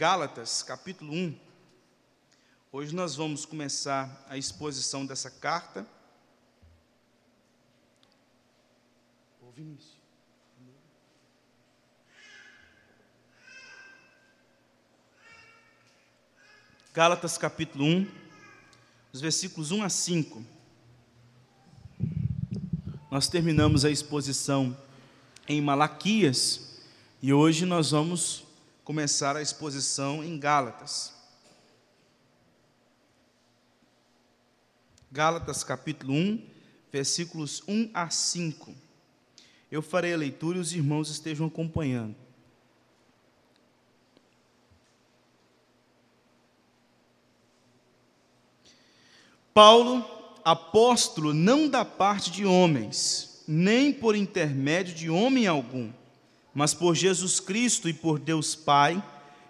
Gálatas, capítulo 1. Hoje nós vamos começar a exposição dessa carta. Ô Vinícius. Gálatas capítulo 1, os versículos 1 a 5. Nós terminamos a exposição em Malaquias e hoje nós vamos começar a exposição em Gálatas. Gálatas capítulo 1, versículos 1 a 5. Eu farei a leitura e os irmãos estejam acompanhando. Paulo, apóstolo não da parte de homens, nem por intermédio de homem algum, mas por Jesus Cristo e por Deus Pai,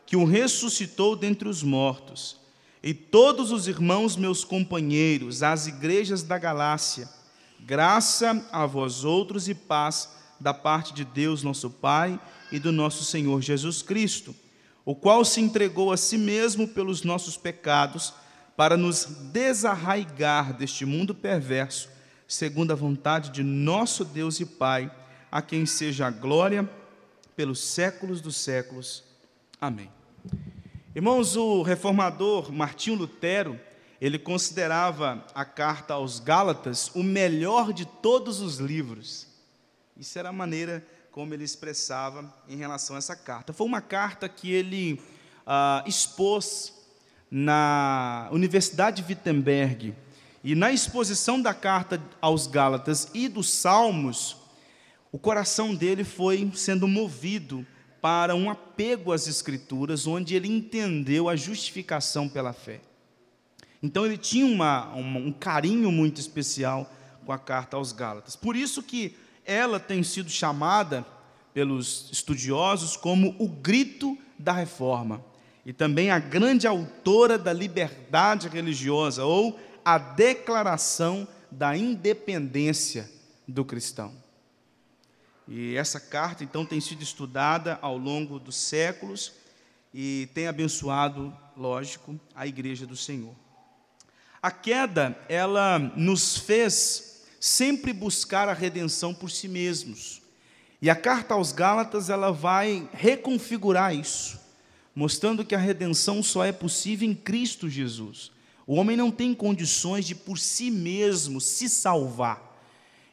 que o ressuscitou dentre os mortos, e todos os irmãos meus companheiros, as igrejas da Galácia, graça a vós outros e paz da parte de Deus nosso Pai e do nosso Senhor Jesus Cristo, o qual se entregou a si mesmo pelos nossos pecados, para nos desarraigar deste mundo perverso, segundo a vontade de nosso Deus e Pai, a quem seja a glória pelos séculos dos séculos. Amém. Irmãos, o reformador Martinho Lutero, ele considerava a carta aos Gálatas o melhor de todos os livros. Isso era a maneira como ele expressava em relação a essa carta. Foi uma carta que ele ah, expôs na Universidade de Wittenberg. E na exposição da carta aos Gálatas e dos Salmos, o coração dele foi sendo movido para um apego às Escrituras, onde ele entendeu a justificação pela fé. Então ele tinha uma, um carinho muito especial com a carta aos Gálatas. Por isso que ela tem sido chamada pelos estudiosos como o grito da reforma e também a grande autora da liberdade religiosa ou a declaração da independência do cristão. E essa carta, então, tem sido estudada ao longo dos séculos e tem abençoado, lógico, a igreja do Senhor. A queda, ela nos fez sempre buscar a redenção por si mesmos. E a carta aos Gálatas, ela vai reconfigurar isso mostrando que a redenção só é possível em Cristo Jesus. O homem não tem condições de por si mesmo se salvar.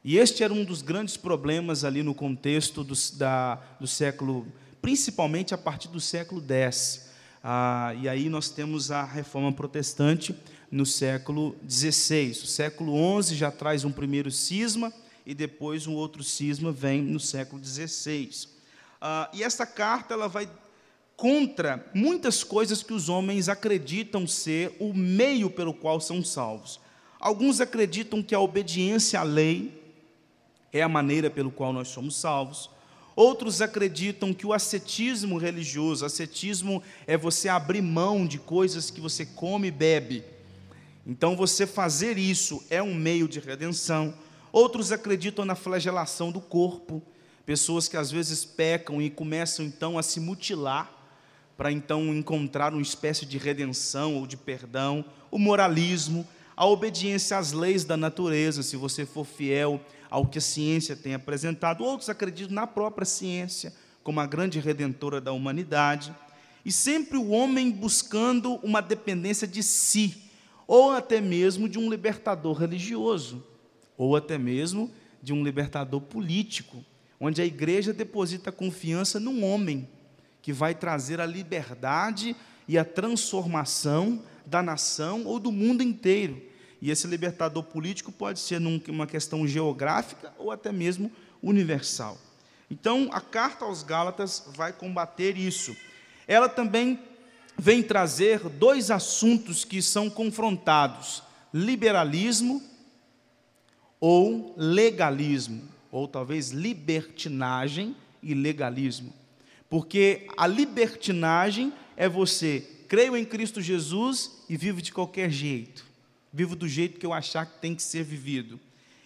E este era um dos grandes problemas ali no contexto do, da, do século, principalmente a partir do século X. Ah, e aí nós temos a reforma protestante no século XVI. O século XI já traz um primeiro cisma e depois um outro cisma vem no século XVI. Ah, e essa carta ela vai contra muitas coisas que os homens acreditam ser o meio pelo qual são salvos. Alguns acreditam que a obediência à lei é a maneira pelo qual nós somos salvos. Outros acreditam que o ascetismo religioso, ascetismo é você abrir mão de coisas que você come e bebe. Então, você fazer isso é um meio de redenção. Outros acreditam na flagelação do corpo, pessoas que às vezes pecam e começam então a se mutilar para então encontrar uma espécie de redenção ou de perdão, o moralismo, a obediência às leis da natureza, se você for fiel ao que a ciência tem apresentado. Outros acreditam na própria ciência como a grande redentora da humanidade. E sempre o homem buscando uma dependência de si, ou até mesmo de um libertador religioso, ou até mesmo de um libertador político, onde a igreja deposita confiança num homem que vai trazer a liberdade e a transformação da nação ou do mundo inteiro. E esse libertador político pode ser uma questão geográfica ou até mesmo universal. Então, a carta aos Gálatas vai combater isso. Ela também vem trazer dois assuntos que são confrontados: liberalismo ou legalismo, ou talvez libertinagem e legalismo. Porque a libertinagem é você, creio em Cristo Jesus e vivo de qualquer jeito. Vivo do jeito que eu achar que tem que ser vivido.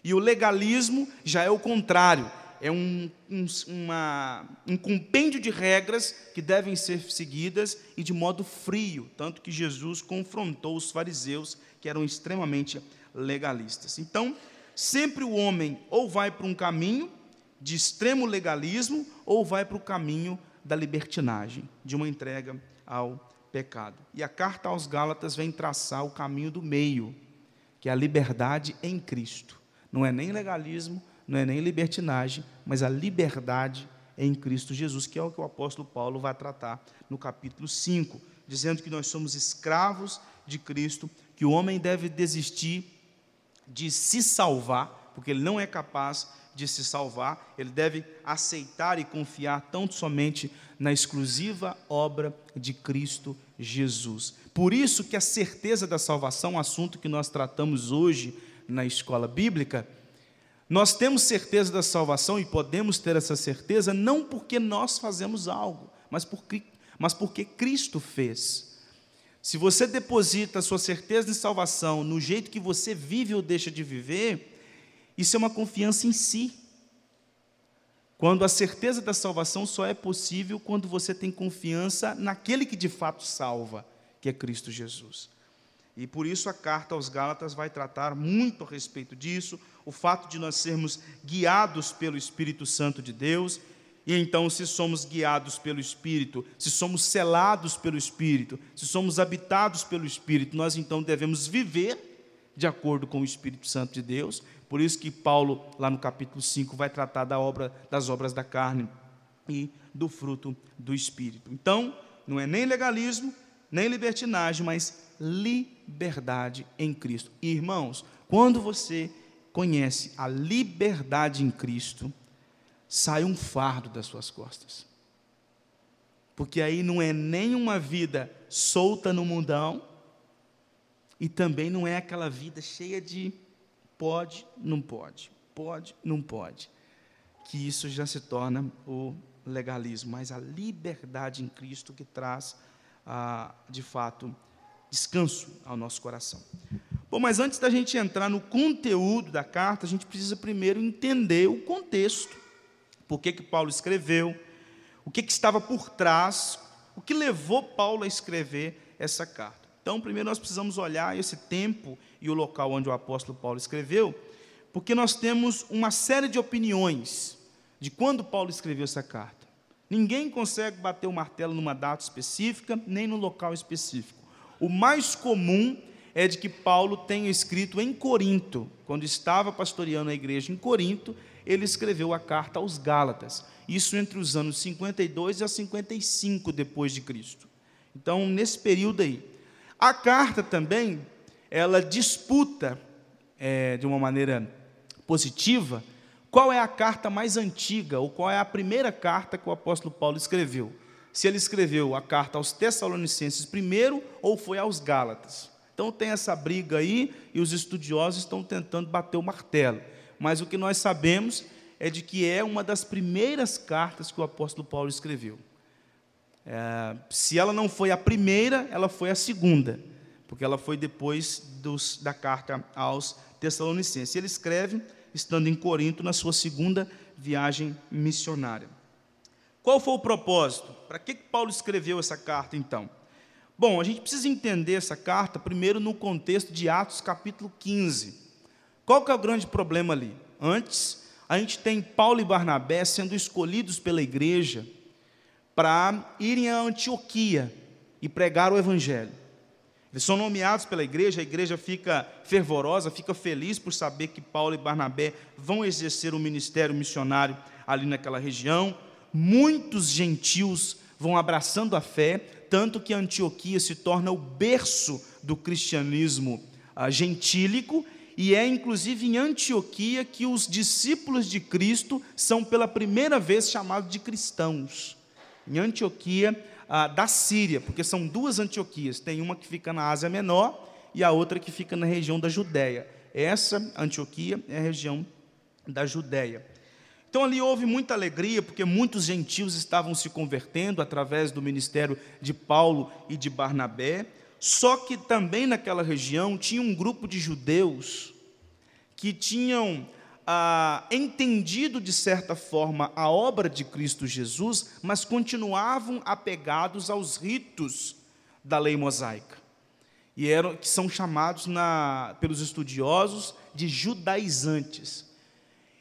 E o legalismo já é o contrário. é um, um, uma, um compêndio de regras que devem ser seguidas e de modo frio, tanto que Jesus confrontou os fariseus, que eram extremamente legalistas. Então, sempre o homem ou vai para um caminho de extremo legalismo ou vai para o caminho da libertinagem, de uma entrega ao pecado. E a carta aos Gálatas vem traçar o caminho do meio, que é a liberdade em Cristo. Não é nem legalismo, não é nem libertinagem, mas a liberdade em Cristo Jesus, que é o que o apóstolo Paulo vai tratar no capítulo 5, dizendo que nós somos escravos de Cristo, que o homem deve desistir de se salvar, porque ele não é capaz de se salvar, ele deve aceitar e confiar tão somente na exclusiva obra de Cristo Jesus. Por isso que a certeza da salvação, assunto que nós tratamos hoje na escola bíblica, nós temos certeza da salvação e podemos ter essa certeza não porque nós fazemos algo, mas porque, mas porque Cristo fez. Se você deposita a sua certeza de salvação no jeito que você vive ou deixa de viver, isso é uma confiança em si. Quando a certeza da salvação só é possível quando você tem confiança naquele que de fato salva, que é Cristo Jesus. E por isso a carta aos Gálatas vai tratar muito a respeito disso, o fato de nós sermos guiados pelo Espírito Santo de Deus, e então, se somos guiados pelo Espírito, se somos selados pelo Espírito, se somos habitados pelo Espírito, nós então devemos viver de acordo com o Espírito Santo de Deus. Por isso que Paulo, lá no capítulo 5, vai tratar da obra, das obras da carne e do fruto do Espírito. Então, não é nem legalismo, nem libertinagem, mas liberdade em Cristo. E, irmãos, quando você conhece a liberdade em Cristo, sai um fardo das suas costas. Porque aí não é nem uma vida solta no mundão, e também não é aquela vida cheia de pode, não pode, pode, não pode. Que isso já se torna o legalismo, mas a liberdade em Cristo que traz, ah, de fato, descanso ao nosso coração. Bom, mas antes da gente entrar no conteúdo da carta, a gente precisa primeiro entender o contexto. Por que, que Paulo escreveu, o que, que estava por trás, o que levou Paulo a escrever essa carta. Então, primeiro nós precisamos olhar esse tempo e o local onde o apóstolo Paulo escreveu, porque nós temos uma série de opiniões de quando Paulo escreveu essa carta. Ninguém consegue bater o martelo numa data específica, nem no local específico. O mais comum é de que Paulo tenha escrito em Corinto, quando estava pastoreando a igreja em Corinto, ele escreveu a carta aos Gálatas. Isso entre os anos 52 a 55 depois de Cristo. Então, nesse período aí. A carta também, ela disputa é, de uma maneira positiva qual é a carta mais antiga ou qual é a primeira carta que o apóstolo Paulo escreveu se ele escreveu a carta aos Tessalonicenses primeiro ou foi aos Gálatas. Então tem essa briga aí e os estudiosos estão tentando bater o martelo. Mas o que nós sabemos é de que é uma das primeiras cartas que o apóstolo Paulo escreveu. É, se ela não foi a primeira, ela foi a segunda, porque ela foi depois dos, da carta aos Tessalonicenses. Ele escreve estando em Corinto na sua segunda viagem missionária. Qual foi o propósito? Para que Paulo escreveu essa carta então? Bom, a gente precisa entender essa carta primeiro no contexto de Atos capítulo 15. Qual que é o grande problema ali? Antes, a gente tem Paulo e Barnabé sendo escolhidos pela igreja para irem a Antioquia e pregar o evangelho. Eles são nomeados pela igreja, a igreja fica fervorosa, fica feliz por saber que Paulo e Barnabé vão exercer o um ministério missionário ali naquela região muitos gentios vão abraçando a fé, tanto que Antioquia se torna o berço do cristianismo ah, gentílico, e é inclusive em Antioquia que os discípulos de Cristo são pela primeira vez chamados de cristãos. Em Antioquia ah, da Síria, porque são duas Antioquias, tem uma que fica na Ásia Menor e a outra que fica na região da Judéia. Essa Antioquia é a região da Judéia. Então ali houve muita alegria, porque muitos gentios estavam se convertendo através do ministério de Paulo e de Barnabé. Só que também naquela região tinha um grupo de judeus que tinham ah, entendido de certa forma a obra de Cristo Jesus, mas continuavam apegados aos ritos da lei mosaica. E eram que são chamados na, pelos estudiosos de judaizantes.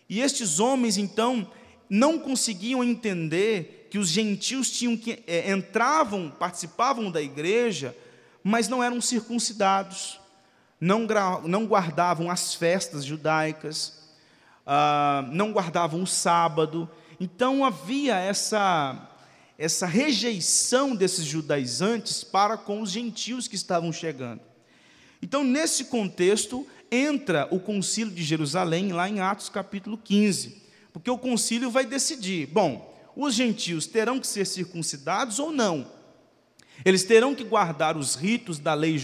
E estes homens, então, não conseguiam entender que os gentios tinham que é, entravam, participavam da igreja, mas não eram circuncidados, não, não guardavam as festas judaicas, ah, não guardavam o sábado. Então havia essa, essa rejeição desses judaizantes para com os gentios que estavam chegando. Então, nesse contexto, entra o concílio de Jerusalém, lá em Atos capítulo 15, porque o concílio vai decidir: bom, os gentios terão que ser circuncidados ou não? Eles terão que guardar os ritos da lei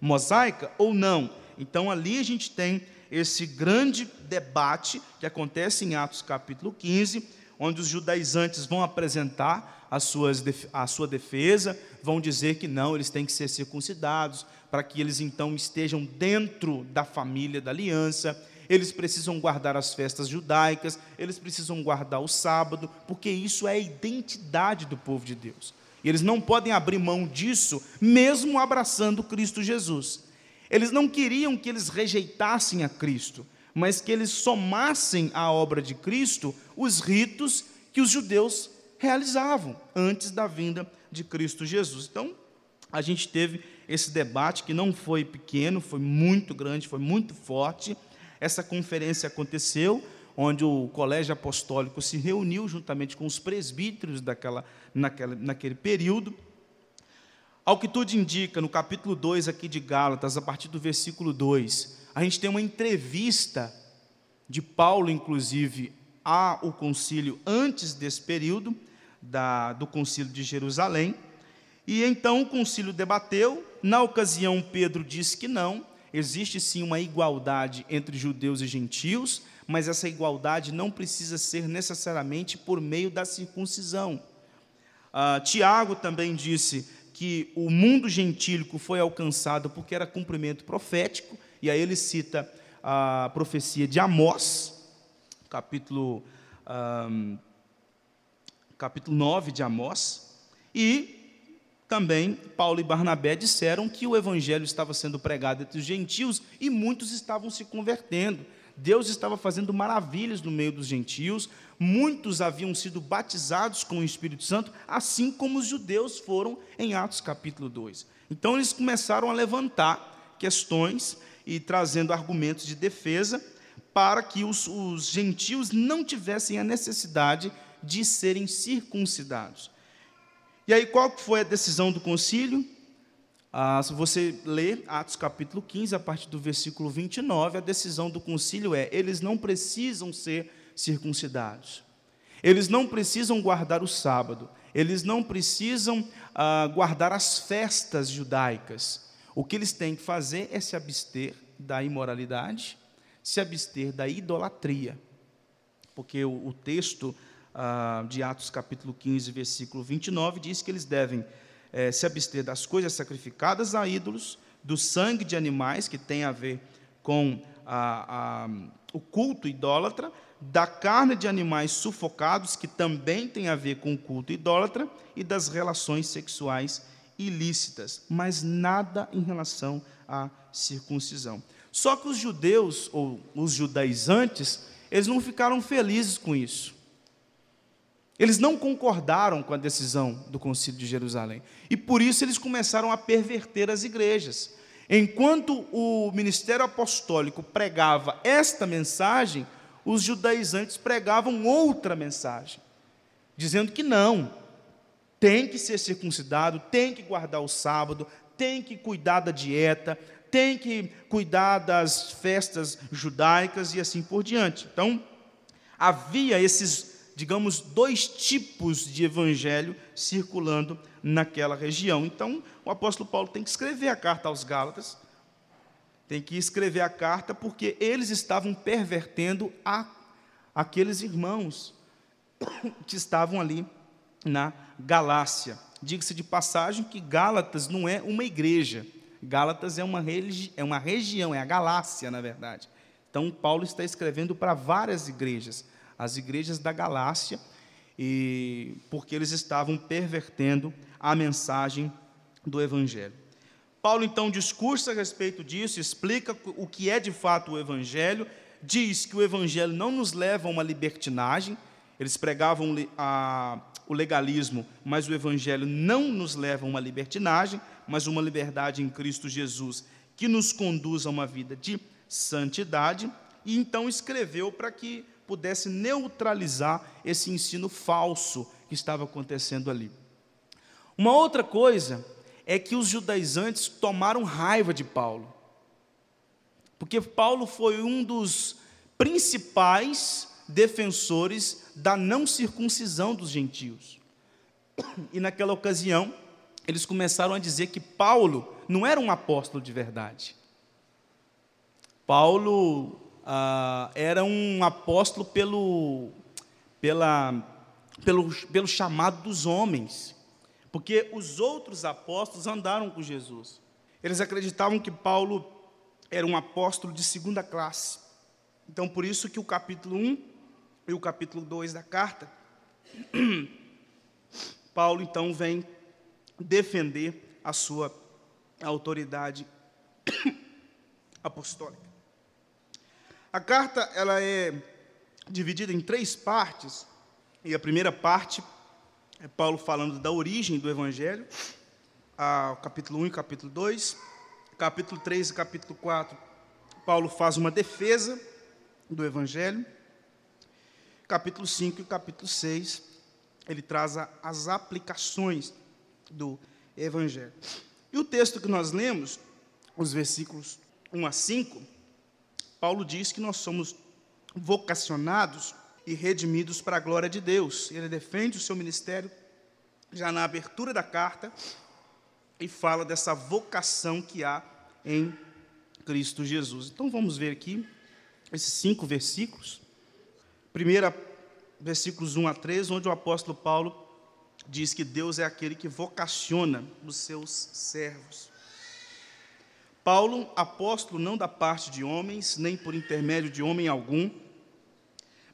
mosaica ou não? Então, ali a gente tem esse grande debate que acontece em Atos capítulo 15, onde os judaizantes vão apresentar as suas, a sua defesa, vão dizer que não, eles têm que ser circuncidados, para que eles então estejam dentro da família da aliança, eles precisam guardar as festas judaicas, eles precisam guardar o sábado, porque isso é a identidade do povo de Deus. E eles não podem abrir mão disso, mesmo abraçando Cristo Jesus. Eles não queriam que eles rejeitassem a Cristo, mas que eles somassem à obra de Cristo os ritos que os judeus realizavam antes da vinda de Cristo Jesus. Então, a gente teve esse debate que não foi pequeno, foi muito grande, foi muito forte. Essa conferência aconteceu onde o colégio apostólico se reuniu juntamente com os presbíteros daquela, naquela, naquele período ao que tudo indica, no capítulo 2 aqui de Gálatas, a partir do versículo 2, a gente tem uma entrevista de Paulo, inclusive, ao concílio antes desse período, da, do concílio de Jerusalém. E então o concílio debateu, na ocasião Pedro disse que não, existe sim uma igualdade entre judeus e gentios, mas essa igualdade não precisa ser necessariamente por meio da circuncisão. Uh, Tiago também disse que o mundo gentílico foi alcançado porque era cumprimento profético, e aí ele cita a profecia de Amós, capítulo, um, capítulo 9 de Amós, e também Paulo e Barnabé disseram que o evangelho estava sendo pregado entre os gentios e muitos estavam se convertendo. Deus estava fazendo maravilhas no meio dos gentios, muitos haviam sido batizados com o Espírito Santo, assim como os judeus foram em Atos capítulo 2. Então eles começaram a levantar questões e trazendo argumentos de defesa para que os, os gentios não tivessem a necessidade de serem circuncidados. E aí, qual foi a decisão do concílio? Ah, se você ler Atos capítulo 15, a partir do versículo 29, a decisão do concílio é: eles não precisam ser circuncidados, eles não precisam guardar o sábado, eles não precisam ah, guardar as festas judaicas. O que eles têm que fazer é se abster da imoralidade, se abster da idolatria. Porque o, o texto ah, de Atos capítulo 15, versículo 29, diz que eles devem é, se abster das coisas sacrificadas a ídolos, do sangue de animais, que tem a ver com a, a, o culto idólatra, da carne de animais sufocados, que também tem a ver com o culto idólatra, e das relações sexuais ilícitas, mas nada em relação à circuncisão. Só que os judeus, ou os judaizantes, eles não ficaram felizes com isso. Eles não concordaram com a decisão do Concílio de Jerusalém. E por isso eles começaram a perverter as igrejas. Enquanto o ministério apostólico pregava esta mensagem, os judaizantes pregavam outra mensagem, dizendo que não, tem que ser circuncidado, tem que guardar o sábado, tem que cuidar da dieta, tem que cuidar das festas judaicas e assim por diante. Então, havia esses digamos, dois tipos de evangelho circulando naquela região. Então, o apóstolo Paulo tem que escrever a carta aos Gálatas, tem que escrever a carta porque eles estavam pervertendo a, aqueles irmãos que estavam ali na Galácia. Diga-se de passagem que Gálatas não é uma igreja, Gálatas é uma, religi é uma região, é a Galácia, na verdade. Então, Paulo está escrevendo para várias igrejas, as igrejas da Galácia, e porque eles estavam pervertendo a mensagem do Evangelho. Paulo então discursa a respeito disso, explica o que é de fato o Evangelho, diz que o Evangelho não nos leva a uma libertinagem, eles pregavam a, o legalismo, mas o Evangelho não nos leva a uma libertinagem, mas uma liberdade em Cristo Jesus que nos conduz a uma vida de santidade, e então escreveu para que pudesse neutralizar esse ensino falso que estava acontecendo ali. Uma outra coisa é que os judaizantes tomaram raiva de Paulo, porque Paulo foi um dos principais defensores da não circuncisão dos gentios. E naquela ocasião, eles começaram a dizer que Paulo não era um apóstolo de verdade. Paulo ah, era um apóstolo pelo, pela, pelo, pelo chamado dos homens, porque os outros apóstolos andaram com Jesus. Eles acreditavam que Paulo era um apóstolo de segunda classe. Então, por isso que o capítulo 1 e o capítulo 2 da carta, Paulo então vem defender a sua autoridade apostólica. A carta ela é dividida em três partes, e a primeira parte é Paulo falando da origem do evangelho, a, capítulo 1 e capítulo 2, capítulo 3 e capítulo 4, Paulo faz uma defesa do evangelho, capítulo 5 e capítulo 6, ele traz as aplicações do evangelho. E o texto que nós lemos, os versículos 1 a 5, Paulo diz que nós somos vocacionados e redimidos para a glória de Deus. Ele defende o seu ministério já na abertura da carta e fala dessa vocação que há em Cristo Jesus. Então vamos ver aqui esses cinco versículos. Primeira, versículos 1 a 3, onde o apóstolo Paulo diz que Deus é aquele que vocaciona os seus servos. Paulo, apóstolo não da parte de homens, nem por intermédio de homem algum,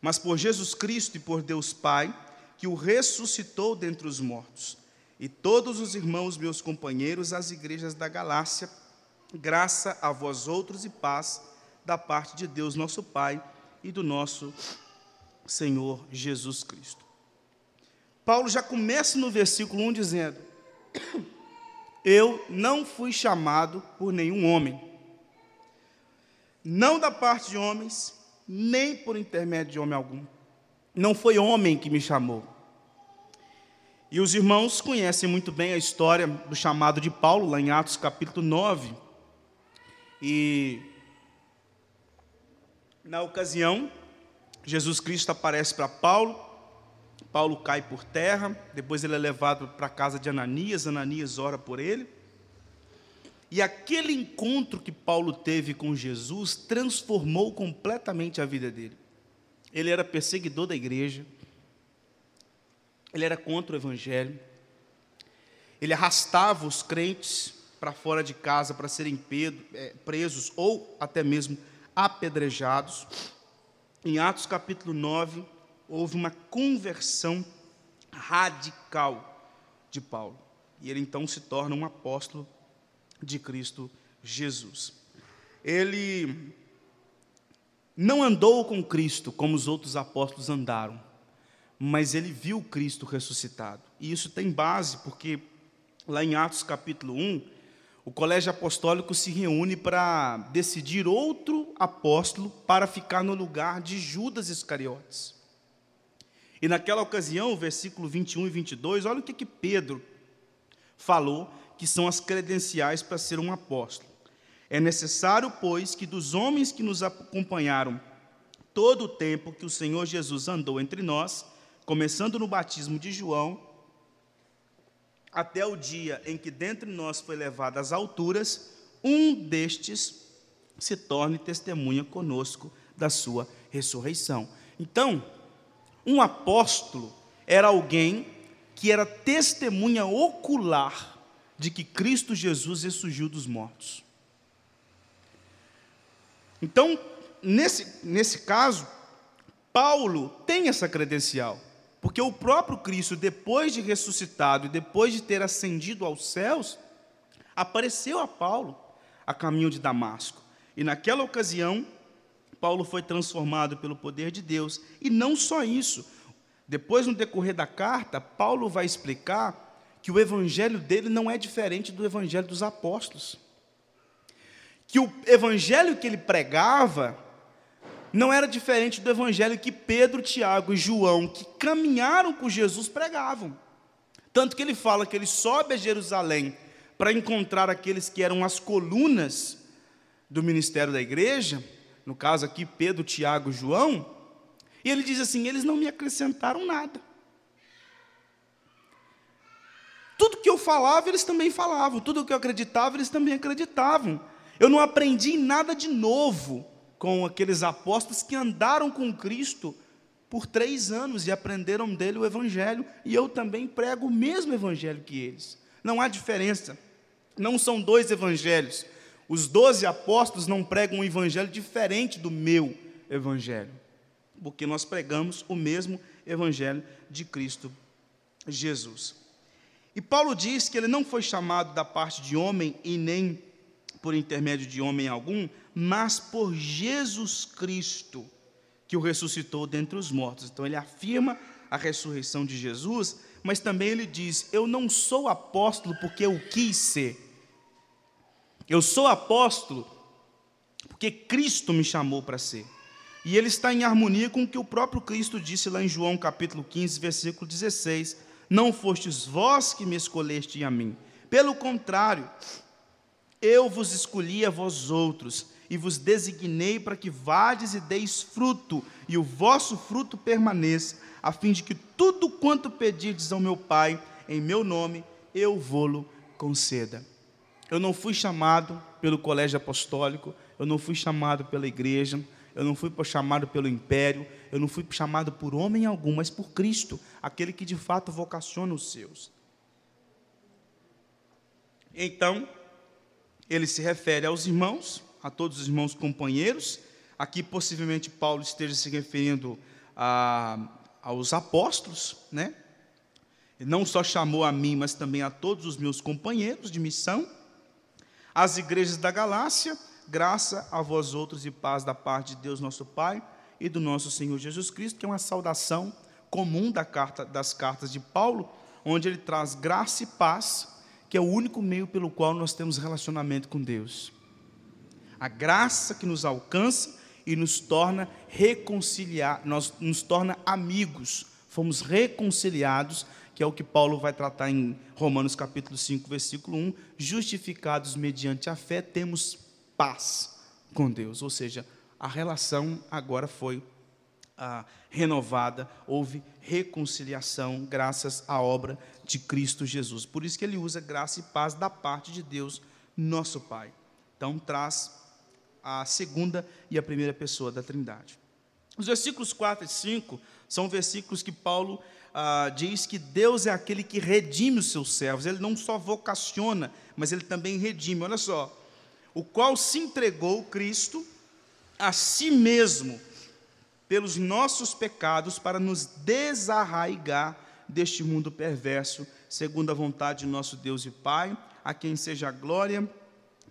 mas por Jesus Cristo e por Deus Pai, que o ressuscitou dentre os mortos. E todos os irmãos, meus companheiros, as igrejas da Galácia, graça a vós outros e paz da parte de Deus, nosso Pai, e do nosso Senhor Jesus Cristo. Paulo já começa no versículo 1 dizendo: eu não fui chamado por nenhum homem, não da parte de homens, nem por intermédio de homem algum. Não foi homem que me chamou. E os irmãos conhecem muito bem a história do chamado de Paulo, lá em Atos capítulo 9. E na ocasião, Jesus Cristo aparece para Paulo, Paulo cai por terra, depois ele é levado para a casa de Ananias, Ananias ora por ele. E aquele encontro que Paulo teve com Jesus transformou completamente a vida dele. Ele era perseguidor da igreja, ele era contra o evangelho, ele arrastava os crentes para fora de casa para serem é, presos ou até mesmo apedrejados. Em Atos capítulo 9, houve uma conversão radical de Paulo. E ele então se torna um apóstolo de Cristo Jesus. Ele não andou com Cristo como os outros apóstolos andaram, mas ele viu Cristo ressuscitado. E isso tem base, porque lá em Atos capítulo 1, o colégio apostólico se reúne para decidir outro apóstolo para ficar no lugar de Judas Iscariotes. E naquela ocasião, versículo 21 e 22, olha o que, que Pedro falou, que são as credenciais para ser um apóstolo. É necessário, pois, que dos homens que nos acompanharam todo o tempo que o Senhor Jesus andou entre nós, começando no batismo de João, até o dia em que dentre nós foi levado às alturas, um destes se torne testemunha conosco da sua ressurreição. Então, um apóstolo era alguém que era testemunha ocular de que Cristo Jesus ressurgiu dos mortos. Então, nesse, nesse caso, Paulo tem essa credencial, porque o próprio Cristo, depois de ressuscitado e depois de ter ascendido aos céus, apareceu a Paulo a caminho de Damasco. E naquela ocasião, Paulo foi transformado pelo poder de Deus. E não só isso. Depois, no decorrer da carta, Paulo vai explicar que o evangelho dele não é diferente do evangelho dos apóstolos. Que o evangelho que ele pregava não era diferente do evangelho que Pedro, Tiago e João, que caminharam com Jesus, pregavam. Tanto que ele fala que ele sobe a Jerusalém para encontrar aqueles que eram as colunas do ministério da igreja, no caso aqui Pedro, Tiago João, e ele diz assim: eles não me acrescentaram nada. Tudo que eu falava, eles também falavam, tudo que eu acreditava, eles também acreditavam. Eu não aprendi nada de novo com aqueles apóstolos que andaram com Cristo por três anos e aprenderam dele o Evangelho, e eu também prego o mesmo Evangelho que eles. Não há diferença, não são dois Evangelhos. Os doze apóstolos não pregam um Evangelho diferente do meu Evangelho, porque nós pregamos o mesmo Evangelho de Cristo Jesus. E Paulo diz que ele não foi chamado da parte de homem e nem por intermédio de homem algum, mas por Jesus Cristo, que o ressuscitou dentre os mortos. Então ele afirma a ressurreição de Jesus, mas também ele diz: Eu não sou apóstolo porque eu quis ser. Eu sou apóstolo porque Cristo me chamou para ser. E ele está em harmonia com o que o próprio Cristo disse lá em João capítulo 15, versículo 16: Não fostes vós que me escolheste a mim. Pelo contrário, eu vos escolhi a vós outros e vos designei para que vades e deis fruto, e o vosso fruto permaneça, a fim de que tudo quanto pedirdes ao meu Pai, em meu nome, eu vou-lo conceda. Eu não fui chamado pelo colégio apostólico, eu não fui chamado pela igreja, eu não fui chamado pelo império, eu não fui chamado por homem algum, mas por Cristo, aquele que de fato vocaciona os seus. Então, ele se refere aos irmãos, a todos os irmãos companheiros. Aqui, possivelmente, Paulo esteja se referindo a, aos apóstolos, né? Ele não só chamou a mim, mas também a todos os meus companheiros de missão. As igrejas da Galácia, graça a vós outros e paz da parte de Deus nosso Pai e do nosso Senhor Jesus Cristo, que é uma saudação comum da carta, das cartas de Paulo, onde ele traz graça e paz que é o único meio pelo qual nós temos relacionamento com Deus. A graça que nos alcança e nos torna reconciliar, nós nos torna amigos. Fomos reconciliados, que é o que Paulo vai tratar em Romanos capítulo 5, versículo 1, justificados mediante a fé, temos paz com Deus, ou seja, a relação agora foi ah, renovada, houve reconciliação graças à obra de Cristo Jesus. Por isso que ele usa graça e paz da parte de Deus, nosso Pai. Então traz a segunda e a primeira pessoa da Trindade. Os versículos 4 e 5 são versículos que Paulo ah, diz que Deus é aquele que redime os seus servos. Ele não só vocaciona, mas ele também redime. Olha só, o qual se entregou Cristo a si mesmo pelos nossos pecados para nos desarraigar deste mundo perverso, segundo a vontade de nosso Deus e Pai, a quem seja a glória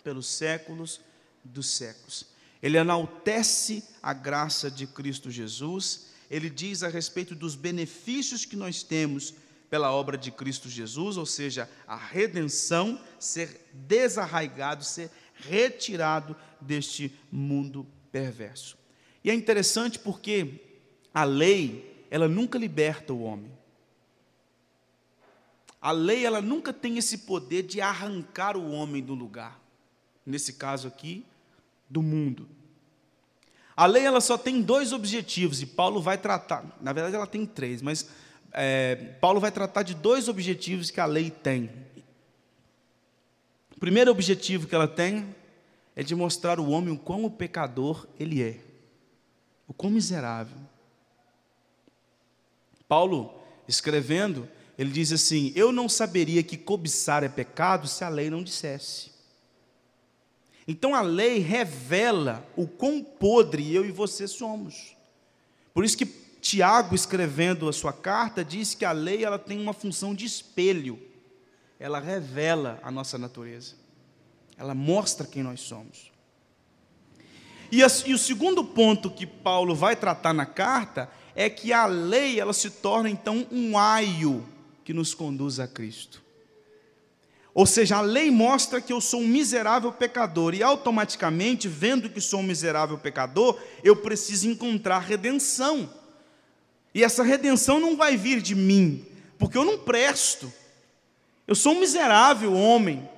pelos séculos dos séculos. Ele enaltece a graça de Cristo Jesus, ele diz a respeito dos benefícios que nós temos pela obra de Cristo Jesus, ou seja, a redenção, ser desarraigado, ser retirado deste mundo perverso. E é interessante porque a lei, ela nunca liberta o homem. A lei, ela nunca tem esse poder de arrancar o homem do lugar. Nesse caso aqui, do mundo. A lei, ela só tem dois objetivos, e Paulo vai tratar, na verdade ela tem três, mas é, Paulo vai tratar de dois objetivos que a lei tem. O primeiro objetivo que ela tem é de mostrar o homem o quão pecador ele é o quão miserável. Paulo, escrevendo, ele diz assim: Eu não saberia que cobiçar é pecado se a lei não dissesse. Então a lei revela o quão podre eu e você somos. Por isso que Tiago, escrevendo a sua carta, diz que a lei ela tem uma função de espelho. Ela revela a nossa natureza. Ela mostra quem nós somos. E, a, e o segundo ponto que Paulo vai tratar na carta é que a lei ela se torna então um aio que nos conduz a Cristo. Ou seja, a lei mostra que eu sou um miserável pecador, e automaticamente, vendo que sou um miserável pecador, eu preciso encontrar redenção. E essa redenção não vai vir de mim, porque eu não presto. Eu sou um miserável homem.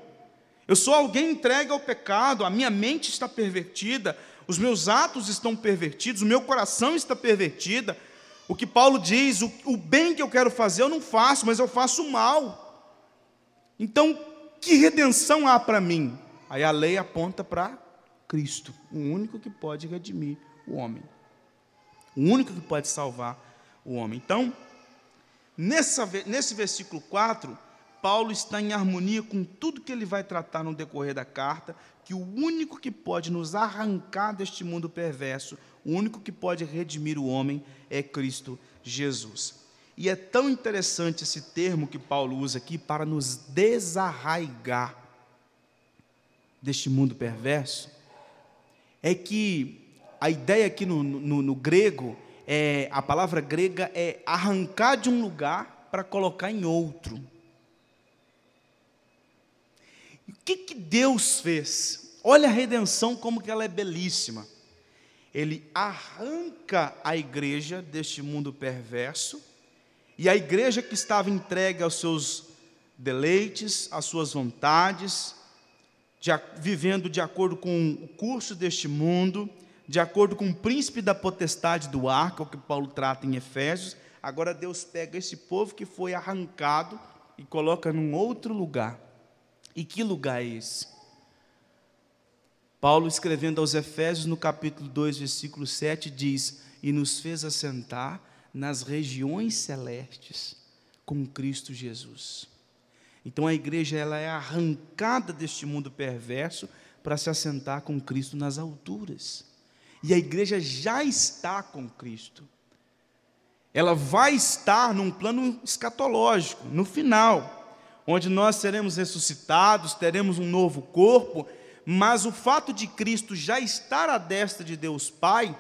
Eu sou alguém entregue ao pecado, a minha mente está pervertida, os meus atos estão pervertidos, o meu coração está pervertido. O que Paulo diz, o, o bem que eu quero fazer eu não faço, mas eu faço o mal. Então, que redenção há para mim? Aí a lei aponta para Cristo, o único que pode redimir o homem, o único que pode salvar o homem. Então, nessa, nesse versículo 4, Paulo está em harmonia com tudo que ele vai tratar no decorrer da carta, que o único que pode nos arrancar deste mundo perverso, o único que pode redimir o homem é Cristo Jesus. E é tão interessante esse termo que Paulo usa aqui para nos desarraigar deste mundo perverso. É que a ideia aqui no, no, no grego, é, a palavra grega é arrancar de um lugar para colocar em outro. O que, que Deus fez? Olha a redenção como que ela é belíssima. Ele arranca a igreja deste mundo perverso e a igreja que estava entregue aos seus deleites, às suas vontades, de, vivendo de acordo com o curso deste mundo, de acordo com o príncipe da potestade do ar, que é o que Paulo trata em Efésios, agora Deus pega esse povo que foi arrancado e coloca num outro lugar. E que lugar é esse? Paulo, escrevendo aos Efésios, no capítulo 2, versículo 7, diz: E nos fez assentar nas regiões celestes com Cristo Jesus. Então a igreja ela é arrancada deste mundo perverso para se assentar com Cristo nas alturas. E a igreja já está com Cristo. Ela vai estar num plano escatológico, no final, onde nós seremos ressuscitados, teremos um novo corpo, mas o fato de Cristo já estar à destra de Deus Pai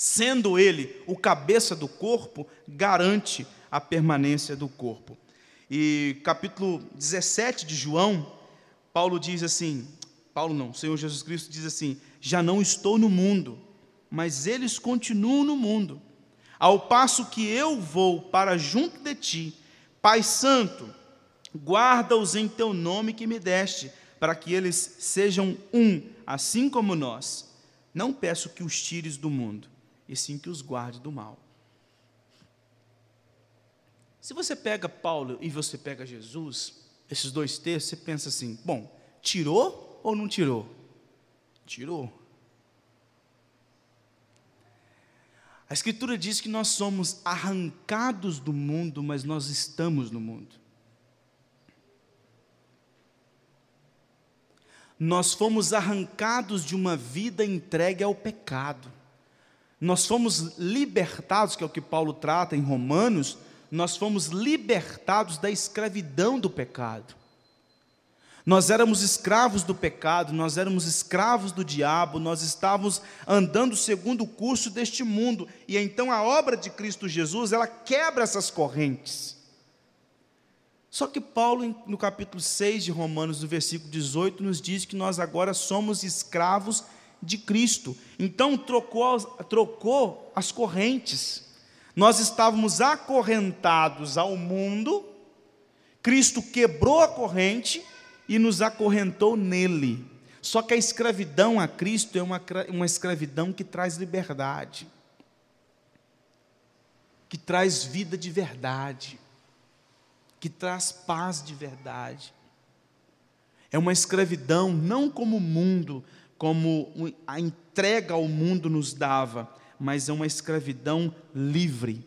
sendo ele o cabeça do corpo, garante a permanência do corpo. E capítulo 17 de João, Paulo diz assim: Paulo não, o Senhor Jesus Cristo diz assim: Já não estou no mundo, mas eles continuam no mundo. Ao passo que eu vou para junto de ti, Pai Santo, guarda-os em teu nome que me deste, para que eles sejam um, assim como nós. Não peço que os tires do mundo, e sim que os guarde do mal. Se você pega Paulo e você pega Jesus, esses dois textos, você pensa assim: bom, tirou ou não tirou? Tirou. A Escritura diz que nós somos arrancados do mundo, mas nós estamos no mundo. Nós fomos arrancados de uma vida entregue ao pecado nós fomos libertados, que é o que Paulo trata em Romanos, nós fomos libertados da escravidão do pecado. Nós éramos escravos do pecado, nós éramos escravos do diabo, nós estávamos andando segundo o curso deste mundo, e então a obra de Cristo Jesus, ela quebra essas correntes. Só que Paulo, no capítulo 6 de Romanos, no versículo 18, nos diz que nós agora somos escravos de Cristo. Então trocou, trocou as correntes. Nós estávamos acorrentados ao mundo, Cristo quebrou a corrente e nos acorrentou nele. Só que a escravidão a Cristo é uma, uma escravidão que traz liberdade, que traz vida de verdade, que traz paz de verdade. É uma escravidão não como o mundo, como a entrega ao mundo nos dava, mas é uma escravidão livre.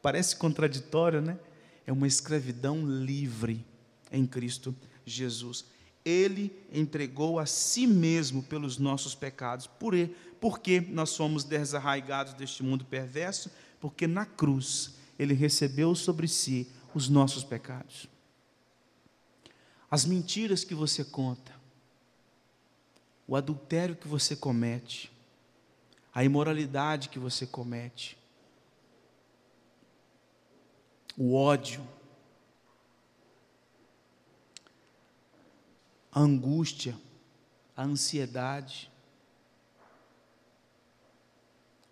Parece contraditório, né? É uma escravidão livre em Cristo Jesus. ele entregou a si mesmo pelos nossos pecados. Por porque nós somos desarraigados deste mundo perverso? Porque na cruz ele recebeu sobre si os nossos pecados. As mentiras que você conta, o adultério que você comete, a imoralidade que você comete, o ódio, a angústia, a ansiedade,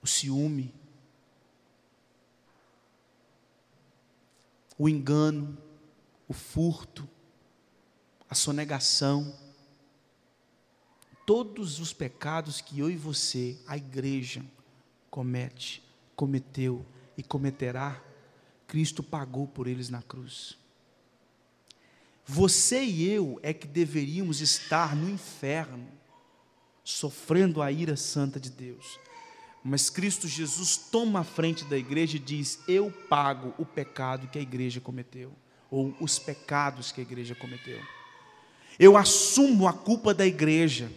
o ciúme, o engano, o furto, a sonegação, todos os pecados que eu e você, a igreja, comete, cometeu e cometerá, Cristo pagou por eles na cruz. Você e eu é que deveríamos estar no inferno, sofrendo a ira santa de Deus. Mas Cristo Jesus toma a frente da igreja e diz: Eu pago o pecado que a igreja cometeu, ou os pecados que a igreja cometeu. Eu assumo a culpa da igreja.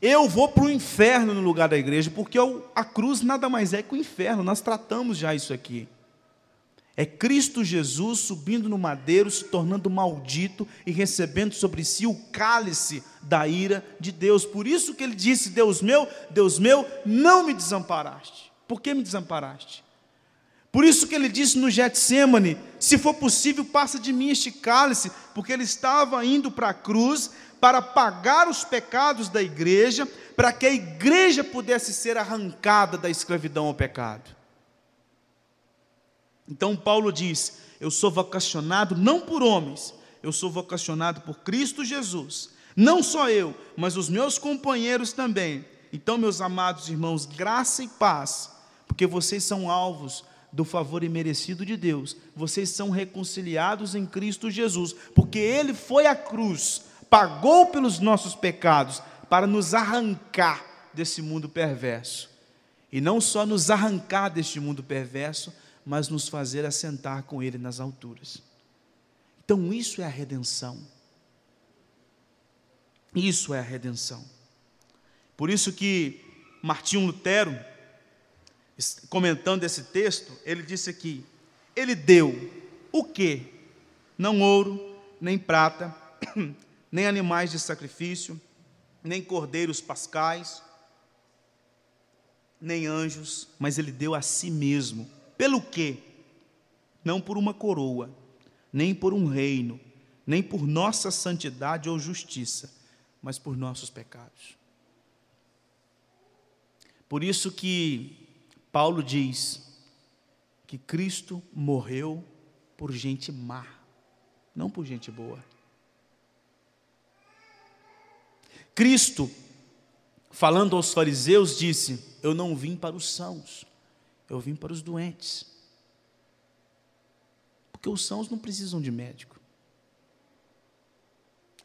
Eu vou para o inferno no lugar da igreja, porque a cruz nada mais é que o inferno, nós tratamos já isso aqui. É Cristo Jesus subindo no madeiro, se tornando maldito e recebendo sobre si o cálice da ira de Deus. Por isso que ele disse: Deus meu, Deus meu, não me desamparaste. Por que me desamparaste? Por isso que ele disse no Getsemane: se for possível, passa de mim este cálice, porque ele estava indo para a cruz para pagar os pecados da igreja, para que a igreja pudesse ser arrancada da escravidão ao pecado. Então Paulo diz: Eu sou vocacionado não por homens, eu sou vocacionado por Cristo Jesus. Não só eu, mas os meus companheiros também. Então, meus amados irmãos, graça e paz, porque vocês são alvos do favor imerecido de Deus. Vocês são reconciliados em Cristo Jesus, porque Ele foi à cruz, pagou pelos nossos pecados, para nos arrancar desse mundo perverso. E não só nos arrancar deste mundo perverso, mas nos fazer assentar com Ele nas alturas. Então, isso é a redenção. Isso é a redenção. Por isso que Martinho Lutero, comentando esse texto, ele disse aqui: ele deu o que? Não ouro, nem prata, nem animais de sacrifício, nem cordeiros pascais, nem anjos, mas ele deu a si mesmo pelo quê? Não por uma coroa, nem por um reino, nem por nossa santidade ou justiça, mas por nossos pecados. Por isso que Paulo diz que Cristo morreu por gente má, não por gente boa. Cristo, falando aos fariseus, disse: Eu não vim para os sãos, eu vim para os doentes. Porque os sãos não precisam de médico.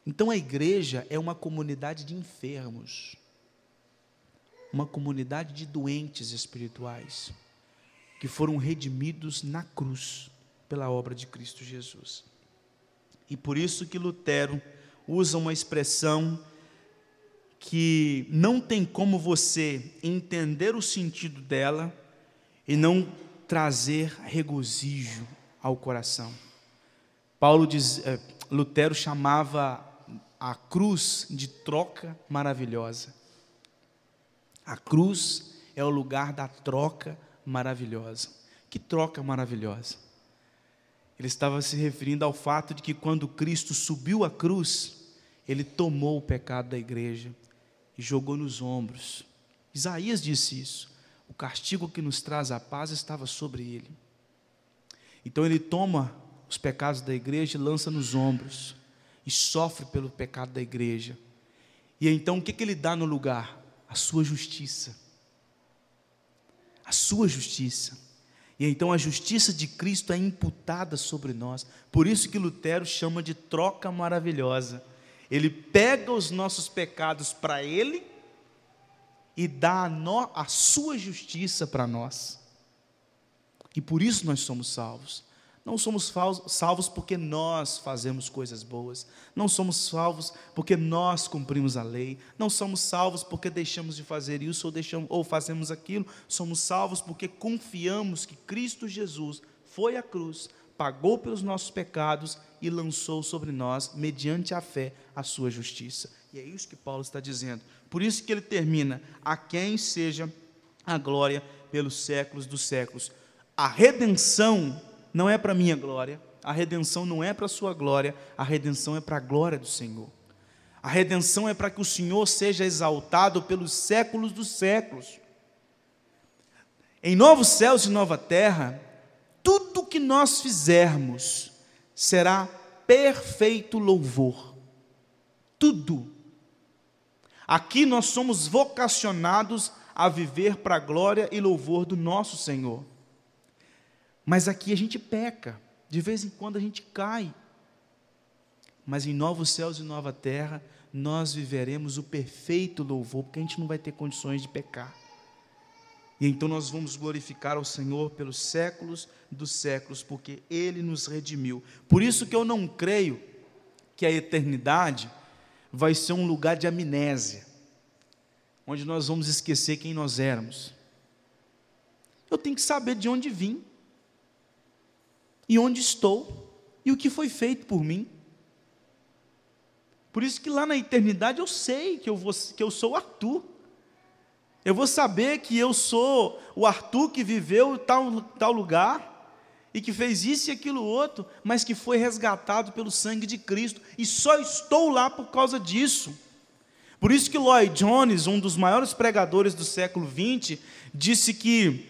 Então a igreja é uma comunidade de enfermos, uma comunidade de doentes espirituais, que foram redimidos na cruz pela obra de Cristo Jesus. E por isso que Lutero usa uma expressão que não tem como você entender o sentido dela e não trazer regozijo ao coração. Paulo diz, é, Lutero chamava a cruz de troca maravilhosa. A cruz é o lugar da troca maravilhosa. Que troca maravilhosa! Ele estava se referindo ao fato de que quando Cristo subiu à cruz, ele tomou o pecado da igreja e jogou nos ombros. Isaías disse isso. O castigo que nos traz a paz estava sobre ele. Então ele toma os pecados da igreja e lança nos ombros, e sofre pelo pecado da igreja. E então o que, que ele dá no lugar? A sua justiça. A sua justiça. E então a justiça de Cristo é imputada sobre nós. Por isso que Lutero chama de troca maravilhosa. Ele pega os nossos pecados para ele e dá a, no, a sua justiça para nós. E por isso nós somos salvos. Não somos salvos porque nós fazemos coisas boas. Não somos salvos porque nós cumprimos a lei. Não somos salvos porque deixamos de fazer isso ou, deixamos, ou fazemos aquilo. Somos salvos porque confiamos que Cristo Jesus foi à cruz, pagou pelos nossos pecados e lançou sobre nós, mediante a fé, a sua justiça. E é isso que Paulo está dizendo. Por isso que ele termina: a quem seja a glória pelos séculos dos séculos. A redenção não é para minha glória, a redenção não é para sua glória, a redenção é para a glória do Senhor. A redenção é para que o Senhor seja exaltado pelos séculos dos séculos. Em novos céus e nova terra, tudo que nós fizermos será perfeito louvor. Tudo. Aqui nós somos vocacionados a viver para a glória e louvor do nosso Senhor. Mas aqui a gente peca, de vez em quando a gente cai. Mas em novos céus e nova terra, nós viveremos o perfeito louvor, porque a gente não vai ter condições de pecar. E então nós vamos glorificar ao Senhor pelos séculos dos séculos, porque Ele nos redimiu. Por isso que eu não creio que a eternidade vai ser um lugar de amnésia, onde nós vamos esquecer quem nós éramos. Eu tenho que saber de onde vim e onde estou e o que foi feito por mim. Por isso que lá na eternidade eu sei que eu, vou, que eu sou Arthur. Eu vou saber que eu sou o Arthur que viveu tal, tal lugar e que fez isso e aquilo outro, mas que foi resgatado pelo sangue de Cristo e só estou lá por causa disso. Por isso que Lloyd Jones, um dos maiores pregadores do século XX, disse que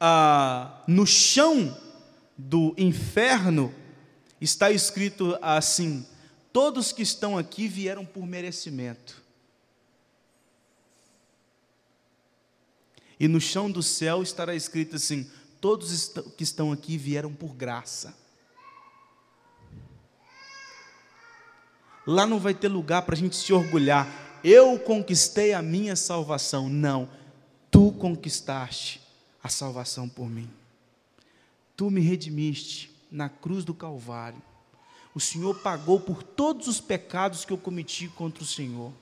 ah, no chão do inferno, está escrito assim: todos que estão aqui vieram por merecimento. E no chão do céu estará escrito assim: todos que estão aqui vieram por graça. Lá não vai ter lugar para a gente se orgulhar. Eu conquistei a minha salvação. Não, tu conquistaste a salvação por mim. Tu me redimiste na cruz do Calvário. O Senhor pagou por todos os pecados que eu cometi contra o Senhor.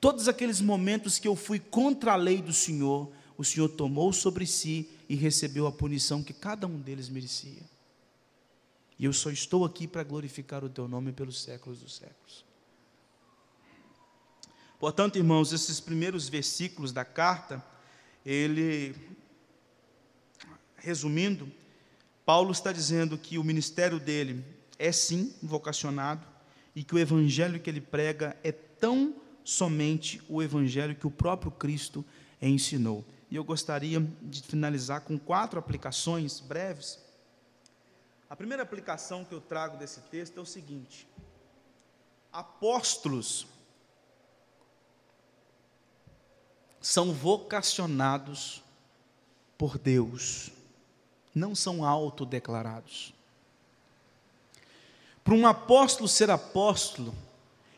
Todos aqueles momentos que eu fui contra a lei do Senhor, o Senhor tomou sobre si e recebeu a punição que cada um deles merecia. E eu só estou aqui para glorificar o teu nome pelos séculos dos séculos. Portanto, irmãos, esses primeiros versículos da carta, ele, resumindo, Paulo está dizendo que o ministério dele é sim vocacionado e que o evangelho que ele prega é tão somente o evangelho que o próprio Cristo ensinou. E eu gostaria de finalizar com quatro aplicações breves. A primeira aplicação que eu trago desse texto é o seguinte: apóstolos são vocacionados por Deus não são autodeclarados. Para um apóstolo ser apóstolo,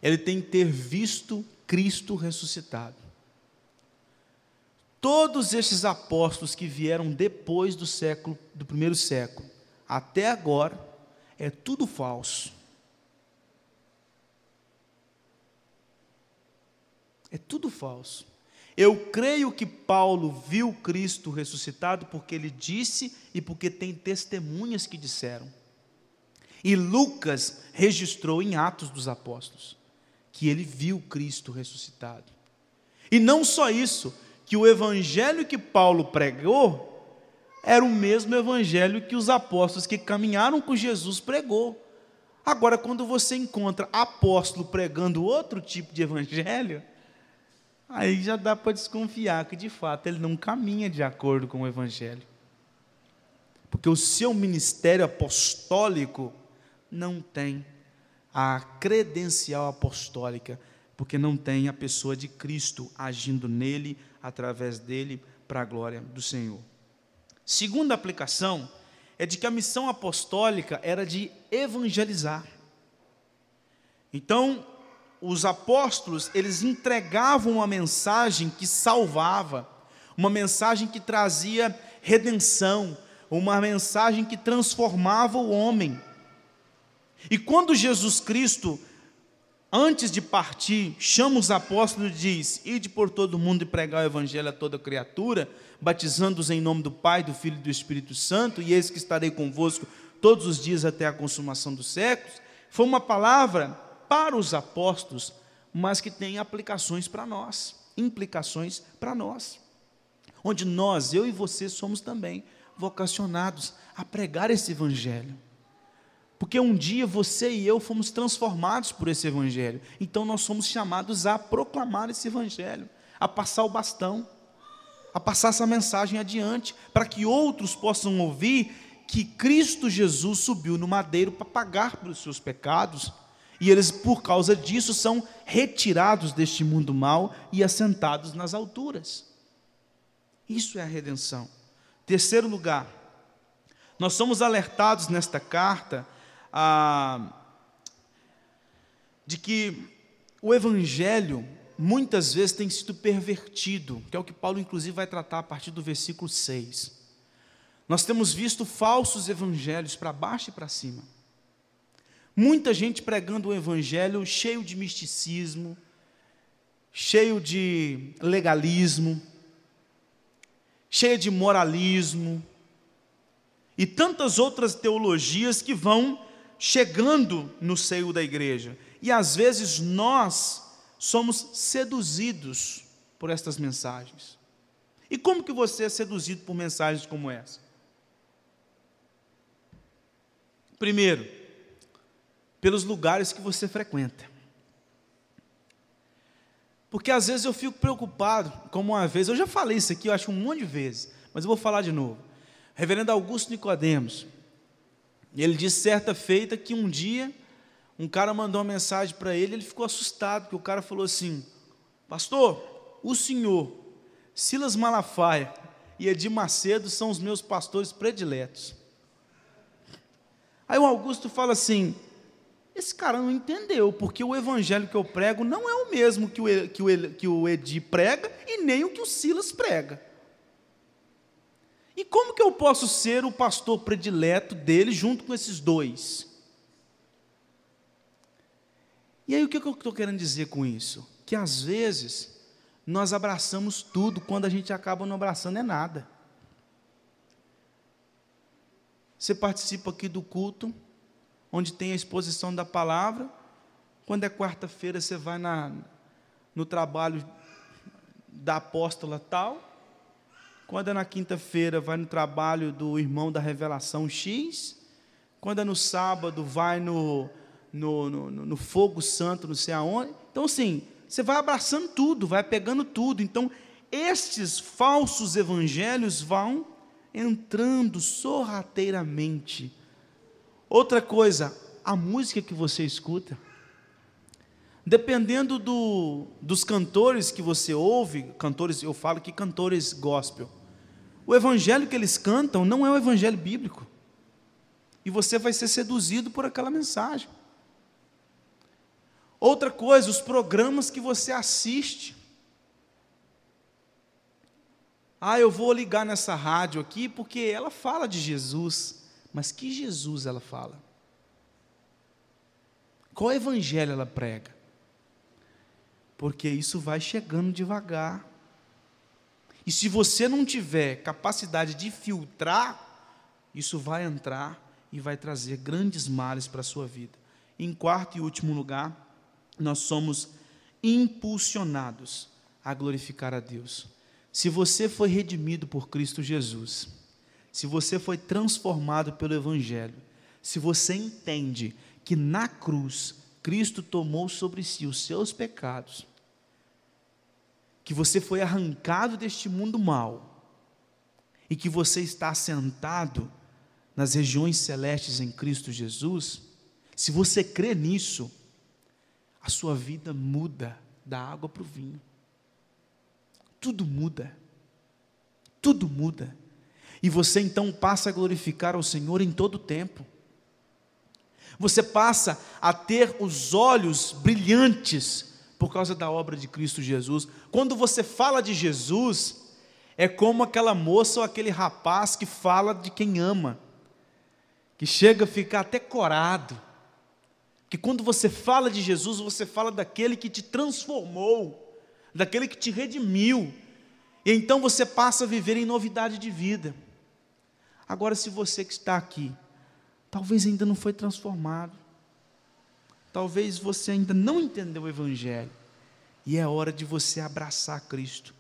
ele tem que ter visto Cristo ressuscitado. Todos esses apóstolos que vieram depois do século, do primeiro século, até agora, é tudo falso. É tudo falso. Eu creio que Paulo viu Cristo ressuscitado porque ele disse e porque tem testemunhas que disseram. E Lucas registrou em Atos dos Apóstolos que ele viu Cristo ressuscitado. E não só isso, que o evangelho que Paulo pregou era o mesmo evangelho que os apóstolos que caminharam com Jesus pregou. Agora, quando você encontra apóstolo pregando outro tipo de evangelho, aí já dá para desconfiar que de fato ele não caminha de acordo com o Evangelho. Porque o seu ministério apostólico não tem a credencial apostólica, porque não tem a pessoa de Cristo agindo nele, através dele, para a glória do Senhor. Segunda aplicação é de que a missão apostólica era de evangelizar. Então, os apóstolos, eles entregavam uma mensagem que salvava, uma mensagem que trazia redenção, uma mensagem que transformava o homem. E quando Jesus Cristo, antes de partir, chama os apóstolos e diz: Ide por todo mundo e pregar o evangelho a toda criatura, batizando-os em nome do Pai, do Filho e do Espírito Santo, e eis que estarei convosco todos os dias até a consumação dos séculos, foi uma palavra para os apóstolos, mas que tem aplicações para nós, implicações para nós. Onde nós, eu e você, somos também vocacionados a pregar esse evangelho. Porque um dia você e eu fomos transformados por esse evangelho. Então nós somos chamados a proclamar esse evangelho, a passar o bastão, a passar essa mensagem adiante, para que outros possam ouvir que Cristo Jesus subiu no madeiro para pagar pelos seus pecados, e eles, por causa disso, são retirados deste mundo mal e assentados nas alturas. Isso é a redenção. Terceiro lugar, nós somos alertados nesta carta a, de que o Evangelho muitas vezes tem sido pervertido, que é o que Paulo, inclusive, vai tratar a partir do versículo 6. Nós temos visto falsos evangelhos para baixo e para cima. Muita gente pregando um evangelho cheio de misticismo, cheio de legalismo, cheio de moralismo e tantas outras teologias que vão chegando no seio da igreja. E às vezes nós somos seduzidos por estas mensagens. E como que você é seduzido por mensagens como essa? Primeiro, pelos lugares que você frequenta. Porque às vezes eu fico preocupado, como uma vez, eu já falei isso aqui, eu acho um monte de vezes, mas eu vou falar de novo. Reverendo Augusto Nicodemos, ele disse certa feita que um dia um cara mandou uma mensagem para ele, ele ficou assustado, porque o cara falou assim: Pastor, o senhor, Silas Malafaia e Edir Macedo são os meus pastores prediletos. Aí o Augusto fala assim: esse cara não entendeu, porque o evangelho que eu prego não é o mesmo que o, que o, que o Edi prega e nem o que o Silas prega. E como que eu posso ser o pastor predileto dele junto com esses dois? E aí o que eu estou querendo dizer com isso? Que às vezes nós abraçamos tudo quando a gente acaba não abraçando é nada. Você participa aqui do culto, onde tem a exposição da palavra. Quando é quarta-feira, você vai na, no trabalho da apóstola tal. Quando é na quinta-feira, vai no trabalho do irmão da revelação X. Quando é no sábado, vai no, no, no, no fogo santo, não sei aonde. Então, assim, você vai abraçando tudo, vai pegando tudo. Então, estes falsos evangelhos vão entrando sorrateiramente. Outra coisa, a música que você escuta. Dependendo do, dos cantores que você ouve, cantores, eu falo que cantores gospel, o evangelho que eles cantam não é o evangelho bíblico. E você vai ser seduzido por aquela mensagem. Outra coisa, os programas que você assiste. Ah, eu vou ligar nessa rádio aqui porque ela fala de Jesus. Mas que Jesus ela fala? Qual evangelho ela prega? Porque isso vai chegando devagar. E se você não tiver capacidade de filtrar, isso vai entrar e vai trazer grandes males para a sua vida. Em quarto e último lugar, nós somos impulsionados a glorificar a Deus. Se você foi redimido por Cristo Jesus, se você foi transformado pelo Evangelho, se você entende que na cruz Cristo tomou sobre si os seus pecados, que você foi arrancado deste mundo mal e que você está sentado nas regiões celestes em Cristo Jesus, se você crê nisso, a sua vida muda da água para o vinho tudo muda. Tudo muda. E você então passa a glorificar ao Senhor em todo o tempo. Você passa a ter os olhos brilhantes por causa da obra de Cristo Jesus. Quando você fala de Jesus, É como aquela moça ou aquele rapaz que fala de quem ama, que chega a ficar até corado. Que quando você fala de Jesus, você fala daquele que te transformou, daquele que te redimiu. E então você passa a viver em novidade de vida. Agora, se você que está aqui, talvez ainda não foi transformado, talvez você ainda não entendeu o Evangelho, e é hora de você abraçar Cristo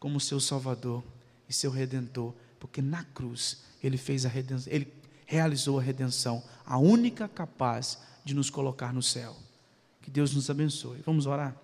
como seu Salvador e seu Redentor, porque na cruz ele fez a redenção, ele realizou a redenção, a única capaz de nos colocar no céu. Que Deus nos abençoe. Vamos orar?